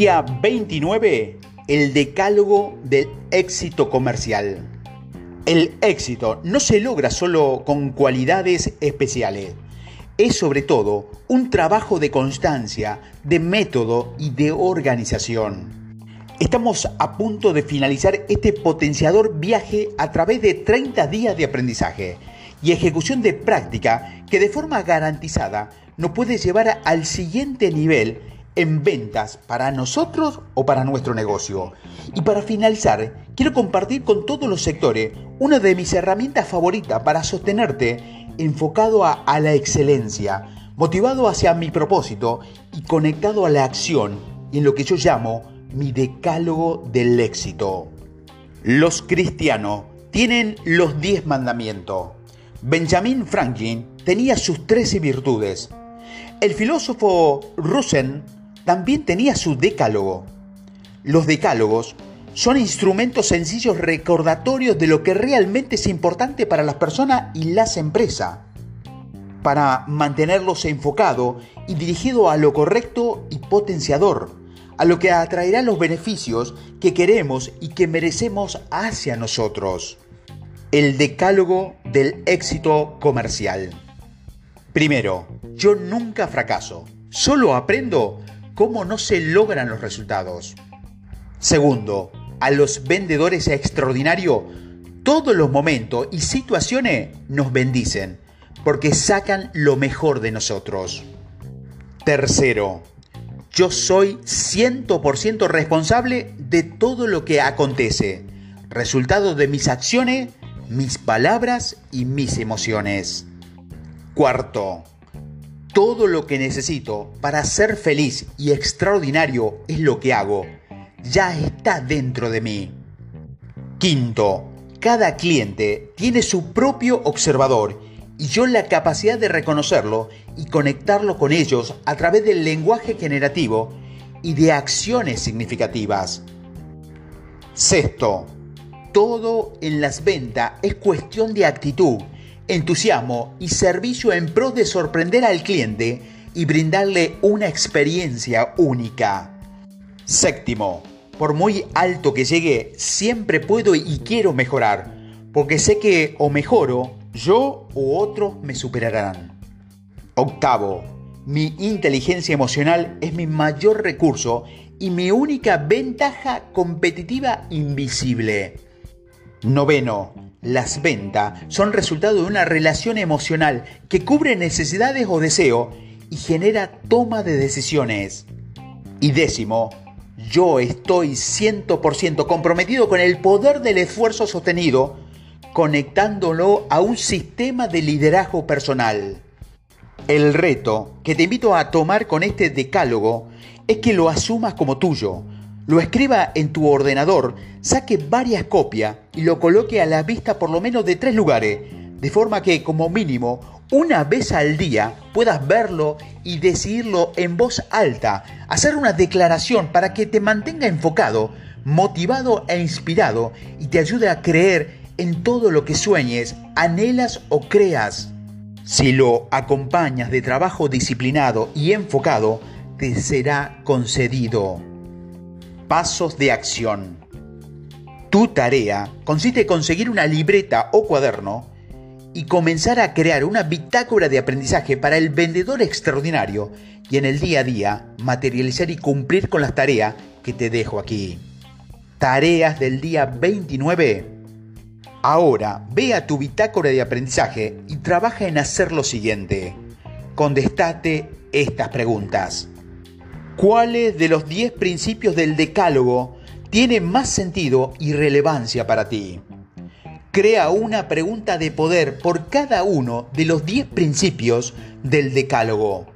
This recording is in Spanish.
Día 29, el decálogo del éxito comercial. El éxito no se logra solo con cualidades especiales. Es sobre todo un trabajo de constancia, de método y de organización. Estamos a punto de finalizar este potenciador viaje a través de 30 días de aprendizaje y ejecución de práctica que de forma garantizada nos puede llevar al siguiente nivel en ventas para nosotros o para nuestro negocio. Y para finalizar, quiero compartir con todos los sectores una de mis herramientas favoritas para sostenerte enfocado a, la excelencia, motivado hacia mi propósito y conectado a la acción y en lo que yo llamo mi decálogo del éxito. Los cristianos tienen los 10 mandamientos. Benjamin Franklin tenía sus 13 virtudes. El filósofo Rusen también tenía su decálogo. Los decálogos son instrumentos sencillos recordatorios de lo que realmente es importante para las personas y las empresas, para mantenerlos enfocado y dirigido a lo correcto y potenciador, a lo que atraerá los beneficios que queremos y que merecemos hacia nosotros. El decálogo del éxito comercial. Primero, yo nunca fracaso, solo aprendo cómo no se logran los resultados. Segundo, a los vendedores extraordinarios, todos los momentos y situaciones nos bendicen porque sacan lo mejor de nosotros. Tercero, yo soy 100% responsable de todo lo que acontece, resultado de mis acciones, mis palabras y mis emociones. Cuarto, todo lo que necesito para ser feliz y extraordinario es lo que hago. Ya está dentro de mí. Quinto, cada cliente tiene su propio observador y yo la capacidad de reconocerlo y conectarlo con ellos a través del lenguaje generativo y de acciones significativas. Sexto, todo en las ventas es cuestión de actitud entusiasmo y servicio en pro de sorprender al cliente y brindarle una experiencia única. Séptimo, por muy alto que llegue, siempre puedo y quiero mejorar, porque sé que o mejoro, yo u otros me superarán. Octavo, mi inteligencia emocional es mi mayor recurso y mi única ventaja competitiva invisible. Noveno, las ventas son resultado de una relación emocional que cubre necesidades o deseo y genera toma de decisiones. Y décimo, yo estoy 100% comprometido con el poder del esfuerzo sostenido, conectándolo a un sistema de liderazgo personal. El reto que te invito a tomar con este decálogo es que lo asumas como tuyo, lo escriba en tu ordenador, saque varias copias y lo coloque a la vista por lo menos de tres lugares, de forma que como mínimo una vez al día puedas verlo y decirlo en voz alta, hacer una declaración para que te mantenga enfocado, motivado e inspirado y te ayude a creer en todo lo que sueñes, anhelas o creas. Si lo acompañas de trabajo disciplinado y enfocado, te será concedido. Pasos de acción. Tu tarea consiste en conseguir una libreta o cuaderno y comenzar a crear una bitácora de aprendizaje para el vendedor extraordinario y en el día a día materializar y cumplir con las tareas que te dejo aquí. Tareas del día 29. Ahora ve a tu bitácora de aprendizaje y trabaja en hacer lo siguiente. Contestate estas preguntas. ¿Cuáles de los 10 principios del Decálogo tienen más sentido y relevancia para ti? Crea una pregunta de poder por cada uno de los 10 principios del Decálogo.